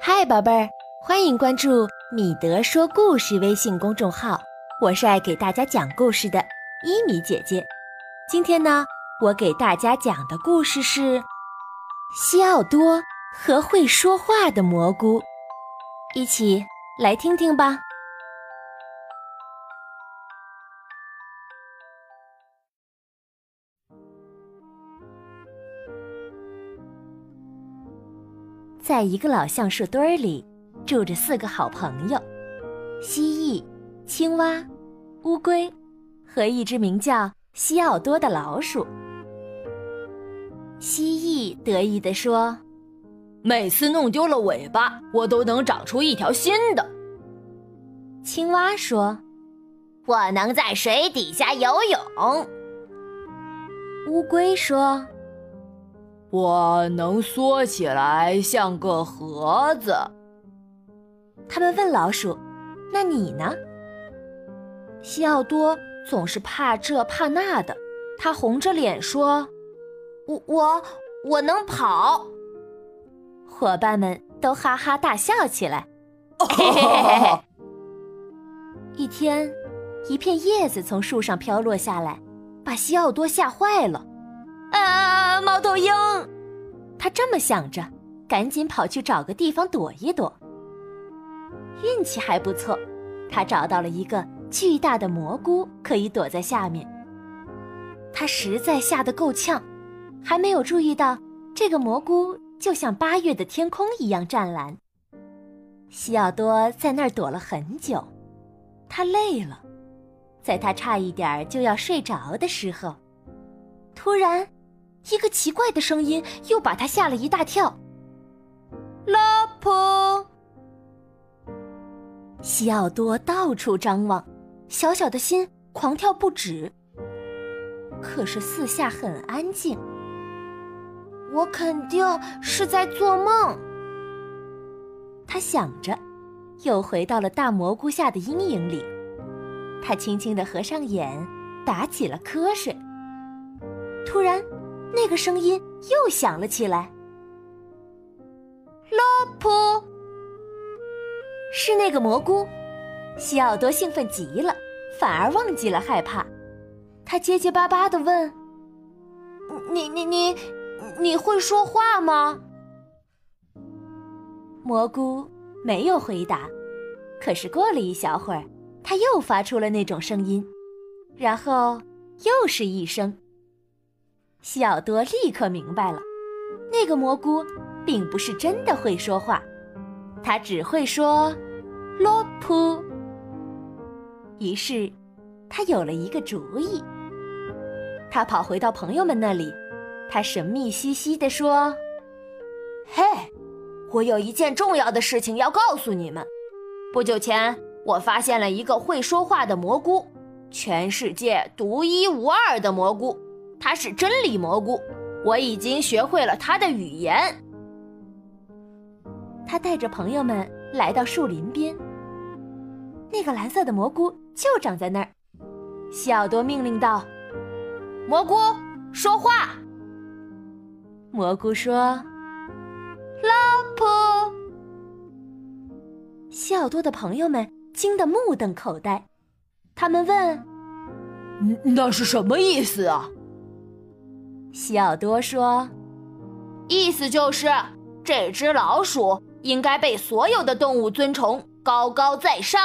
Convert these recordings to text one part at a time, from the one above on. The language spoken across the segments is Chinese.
嗨，宝贝儿，欢迎关注米德说故事微信公众号。我是爱给大家讲故事的伊米姐姐。今天呢，我给大家讲的故事是西奥多和会说话的蘑菇，一起来听听吧。在一个老橡树堆儿里，住着四个好朋友：蜥蜴、青蛙、乌龟和一只名叫西奥多的老鼠。蜥蜴得意地说：“每次弄丢了尾巴，我都能长出一条新的。”青蛙说：“我能在水底下游泳。”乌龟说。我能缩起来像个盒子。他们问老鼠：“那你呢？”西奥多总是怕这怕那的，他红着脸说：“我我我能跑。”伙伴们都哈哈大笑起来。一天，一片叶子从树上飘落下来，把西奥多吓坏了。啊！猫头鹰，他这么想着，赶紧跑去找个地方躲一躲。运气还不错，他找到了一个巨大的蘑菇，可以躲在下面。他实在吓得够呛，还没有注意到这个蘑菇就像八月的天空一样湛蓝。西奥多在那儿躲了很久，他累了，在他差一点就要睡着的时候，突然。一个奇怪的声音又把他吓了一大跳。老婆，西奥多到处张望，小小的心狂跳不止。可是四下很安静，我肯定是在做梦。他想着，又回到了大蘑菇下的阴影里。他轻轻的合上眼，打起了瞌睡。突然。那个声音又响了起来。拉普，是那个蘑菇。西奥多兴奋极了，反而忘记了害怕。他结结巴巴的问：“你你你，你会说话吗？”蘑菇没有回答。可是过了一小会儿，他又发出了那种声音，然后又是一声。西奥多立刻明白了，那个蘑菇并不是真的会说话，它只会说“罗普”。于是，他有了一个主意。他跑回到朋友们那里，他神秘兮兮地说：“嘿，我有一件重要的事情要告诉你们。不久前，我发现了一个会说话的蘑菇，全世界独一无二的蘑菇。”它是真理蘑菇，我已经学会了它的语言。他带着朋友们来到树林边，那个蓝色的蘑菇就长在那儿。西奥多命令道：“蘑菇，说话。”蘑菇说：“老婆。”西奥多的朋友们惊得目瞪口呆，他们问：“那是什么意思啊？”西奥多说：“意思就是，这只老鼠应该被所有的动物尊崇，高高在上。”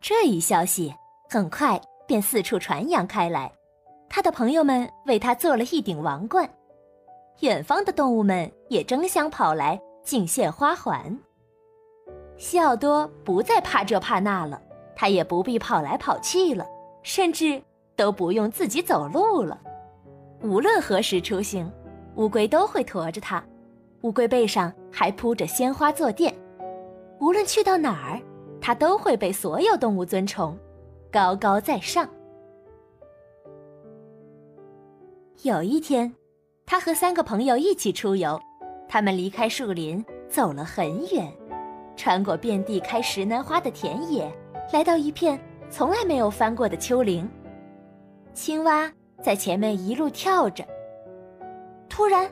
这一消息很快便四处传扬开来，他的朋友们为他做了一顶王冠，远方的动物们也争相跑来敬献花环。西奥多不再怕这怕那了，他也不必跑来跑去了。甚至都不用自己走路了，无论何时出行，乌龟都会驮着它。乌龟背上还铺着鲜花坐垫，无论去到哪儿，它都会被所有动物尊崇，高高在上。有一天，他和三个朋友一起出游，他们离开树林，走了很远，穿过遍地开石楠花的田野，来到一片。从来没有翻过的丘陵，青蛙在前面一路跳着。突然，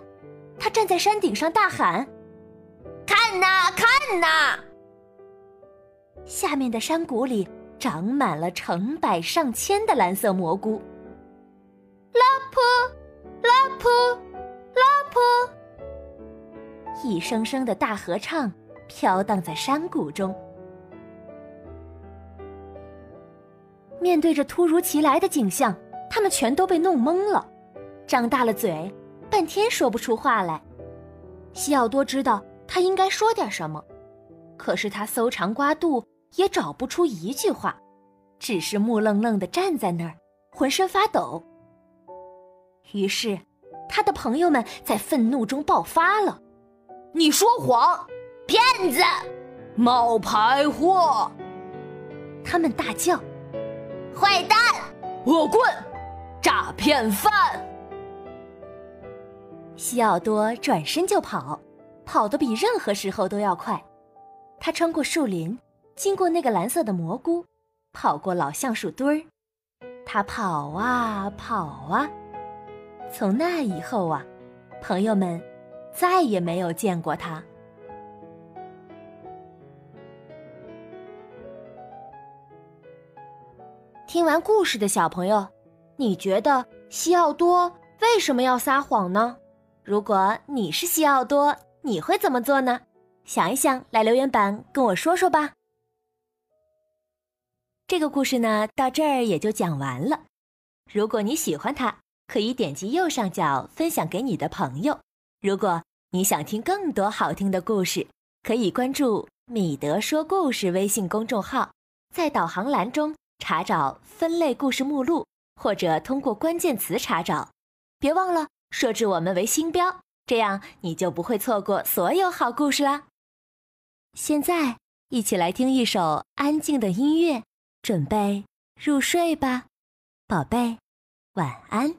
它站在山顶上大喊：“看呐，看呐！”下面的山谷里长满了成百上千的蓝色蘑菇。拉普，拉普，拉普，一声声的大合唱飘荡在山谷中。面对着突如其来的景象，他们全都被弄懵了，张大了嘴，半天说不出话来。西奥多知道他应该说点什么，可是他搜肠刮肚也找不出一句话，只是木愣愣的站在那儿，浑身发抖。于是，他的朋友们在愤怒中爆发了：“你说谎，骗子，冒牌货！”他们大叫。坏蛋，恶棍，诈骗犯！西奥多转身就跑，跑得比任何时候都要快。他穿过树林，经过那个蓝色的蘑菇，跑过老橡树堆儿。他跑啊跑啊，从那以后啊，朋友们再也没有见过他。听完故事的小朋友，你觉得西奥多为什么要撒谎呢？如果你是西奥多，你会怎么做呢？想一想，来留言板跟我说说吧。这个故事呢，到这儿也就讲完了。如果你喜欢它，可以点击右上角分享给你的朋友。如果你想听更多好听的故事，可以关注“米德说故事”微信公众号，在导航栏中。查找分类故事目录，或者通过关键词查找。别忘了设置我们为星标，这样你就不会错过所有好故事啦。现在，一起来听一首安静的音乐，准备入睡吧，宝贝，晚安。